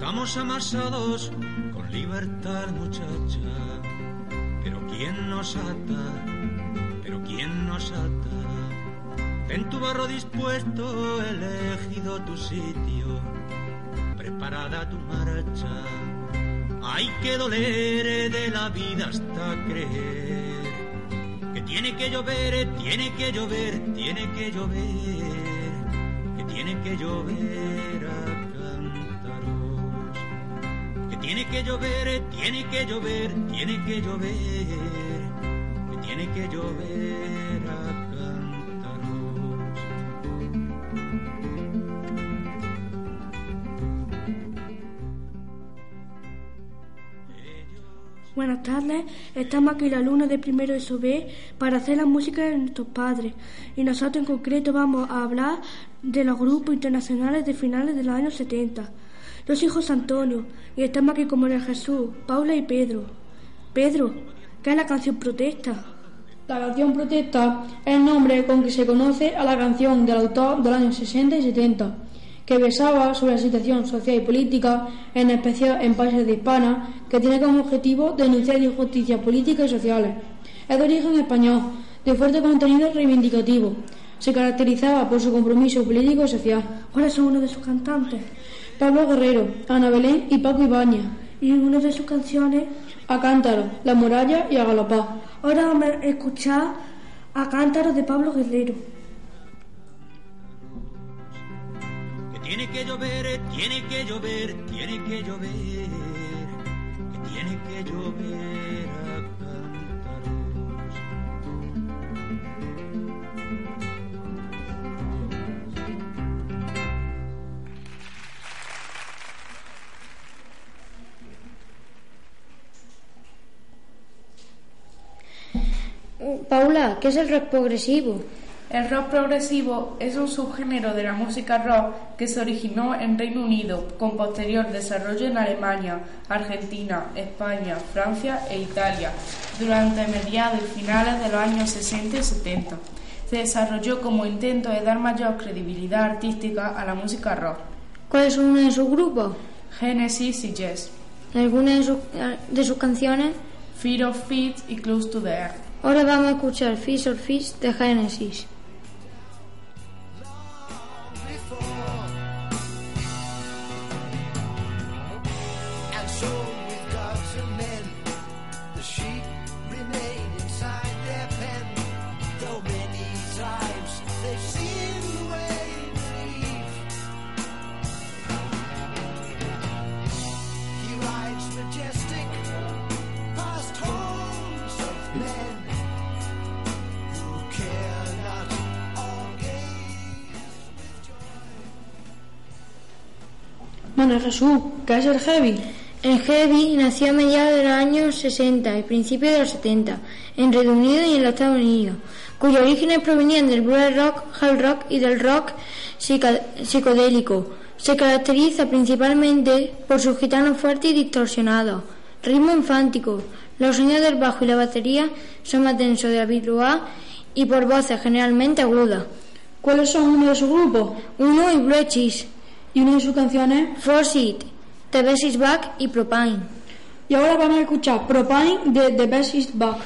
Estamos amasados con libertad, muchacha. Pero ¿quién nos ata? Pero ¿quién nos ata? En tu barro dispuesto, elegido tu sitio, preparada tu marcha. Hay que doler de la vida hasta creer que tiene que llover, tiene que llover, tiene que llover, que tiene que llover tiene que llover, tiene que llover, tiene que llover, tiene que llover a cántaros. Buenas tardes, estamos aquí la luna de primero de SOB para hacer la música de nuestros padres y nosotros en concreto vamos a hablar de los grupos internacionales de finales de los años 70. Yo soy José Antonio y estamos aquí con María Jesús, Paula y Pedro. Pedro, ¿qué es la canción protesta? La canción Protesta es el nombre con que se conoce a la canción del autor de los años 60 y 70, que versaba sobre la situación social y política, en especial en países de hispana, que tiene como objetivo denunciar injusticias políticas y sociales. Es de origen español, de fuerte contenido reivindicativo. Se caracterizaba por su compromiso político y social. ¿Cuáles son uno de sus cantantes? Pablo Guerrero, Ana Belén y Paco Ibáñez. Y una de sus canciones, A Cántaro, La Muralla y A Galopá. ahora vamos a escuchar a Cántaros de Pablo Guerrero. Que tiene que llover, tiene que llover, tiene que llover, que tiene que llover Paula, ¿qué es el rock progresivo? El rock progresivo es un subgénero de la música rock que se originó en Reino Unido con posterior desarrollo en Alemania, Argentina, España, Francia e Italia durante mediados y finales de los años 60 y 70. Se desarrolló como intento de dar mayor credibilidad artística a la música rock. ¿Cuáles son uno de sus grupos? Genesis y Yes, ¿Alguna de sus, de sus canciones? Fear of Feet y Close to the Earth. Ahora vamos a escuchar Fish or Fish de Genesis. Manuel Jesús, ¿qué es el heavy? El heavy nació a mediados de los años 60 y principios de los 70 en Reino Unido y en los Estados Unidos, cuyos orígenes provenían del blues rock, hard rock y del rock psicodélico. Se caracteriza principalmente por sus gitanos fuertes y distorsionados, ritmo infántico. Los sonidos del bajo y la batería son más densos de habitual y por voces generalmente agudas. ¿Cuáles son uno de sus grupos? Uno y Blue Cheese, Y una de sus canciones. Force It, The Best Is Back y Propine. Y ahora vamos a escuchar Propine de The Best Is Back.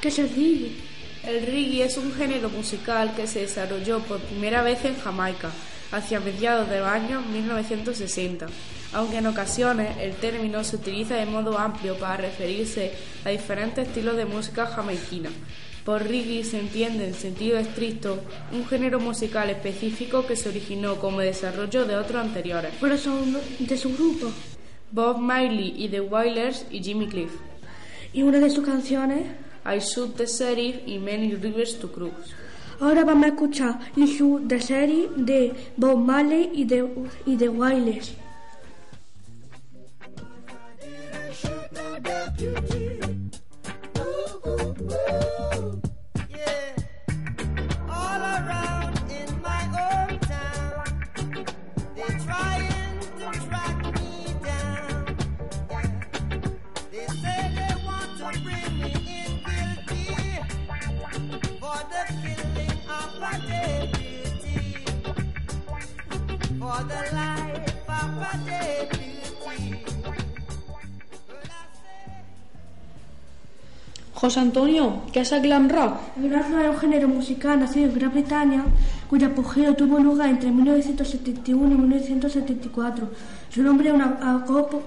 ¿Qué es el reggae? El reggae es un género musical que se desarrolló por primera vez en Jamaica hacia mediados del año 1960, aunque en ocasiones el término se utiliza de modo amplio para referirse a diferentes estilos de música jamaiquina. Por reggae se entiende en sentido estricto un género musical específico que se originó como desarrollo de otros anteriores. ¿Cuáles son de su grupo? Bob Marley y The Wailers y Jimmy Cliff. Y una de sus canciones. I Shoot the Sheriff y Many Rivers to Cross. Ahora vamos a escuchar I Shoot the Sheriff de Bob Marley y de, y de Wailers. José Antonio, ¿qué es el glam rock? El glam rock es un género musical nacido en Gran Bretaña cuyo apogeo tuvo lugar entre 1971 y 1974. Su nombre es una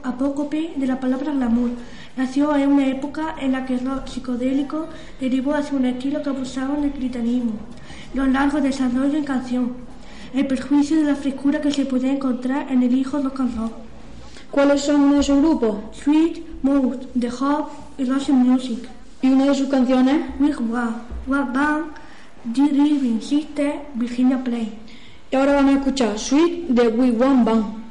apócope de la palabra glamour. Nació en una época en la que el rock psicodélico derivó hacia un estilo que abusaba del britanismo. Los largos desarrollos en canción. El perjuicio de la frescura que se puede encontrar en el hijo rock and roll. ¿Cuáles son sus grupos? Sweet, Mouth, The Hop y Russian Music. ¿Y una de sus canciones? Big The Living Sister, Virginia Play. Y ahora vamos a escuchar Sweet de We One Band.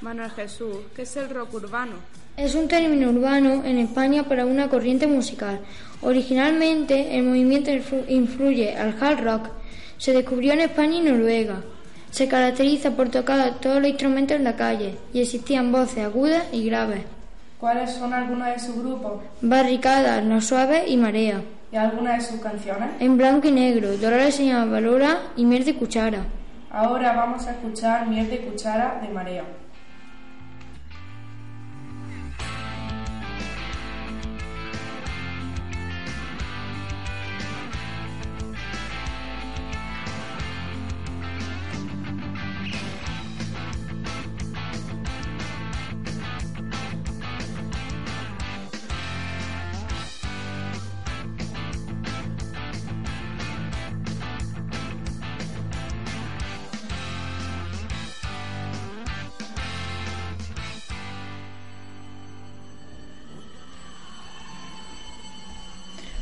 Manuel Jesús, ¿qué es el rock urbano? Es un término urbano en España para una corriente musical. Originalmente el movimiento influ- influye al hard rock. Se descubrió en España y Noruega. Se caracteriza por tocar todos los instrumentos en la calle y existían voces agudas y graves. ¿Cuáles son algunos de sus grupos? Barricadas, Los Suaves y Marea. ¿Y algunas de sus canciones? En blanco y negro, Dolores se llama Valora y Miel de Cuchara. Ahora vamos a escuchar Miel de Cuchara de Marea.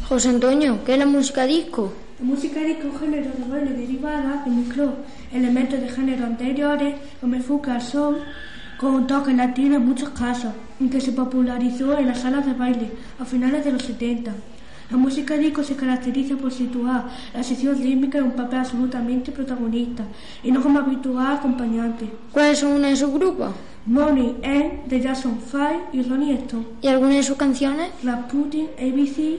José Antonio, ¿qué es la música disco? La música disco es un género de baile derivada que mezcló elementos de género anteriores, como el funk al soul, con un toque latino en muchos casos, y que se popularizó en las salas de baile a finales de los 70. La música disco se caracteriza por situar la sección rítmica en un papel absolutamente protagonista, y no como habitual acompañante. ¿Cuáles son uno de sus grupos? Money N de Jackson 5 y Ronnie Stone, ¿Y algunas de sus canciones? Rasputin, ABC,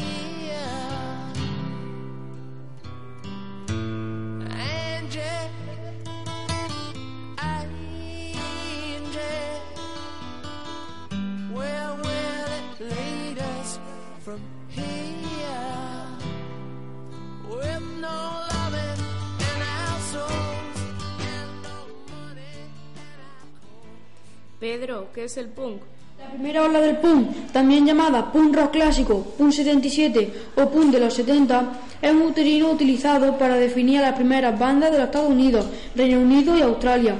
Pedro, ¿qué es el punk? La primera ola del punk, también llamada punk rock clásico, punk 77 o punk de los 70, es un término utilizado para definir a las primeras bandas de los Estados Unidos, Reino Unido y Australia.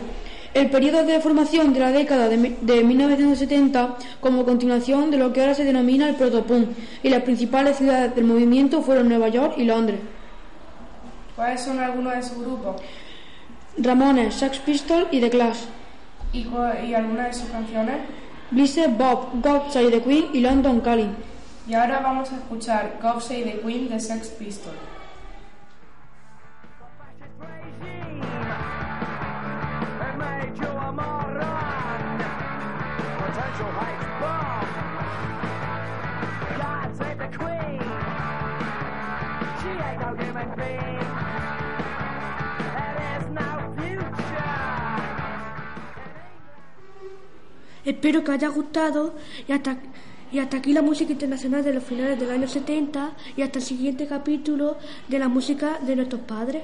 el periodo de formación de la década de, 1970 como continuación de lo que ahora se denomina el protopunk y las principales ciudades del movimiento fueron Nueva York y Londres. ¿Cuáles son algunos de sus grupos? Ramones, Sex Pistols y The Clash. ¿Y, y algunas de sus canciones? Blizzard Bob, God Save the Queen y London Calling. Y ahora vamos a escuchar God Save the Queen de Sex Pistols. Espero que haya gustado y hasta, y hasta aquí la música internacional de los finales del año 70 y hasta el siguiente capítulo de la música de nuestros padres.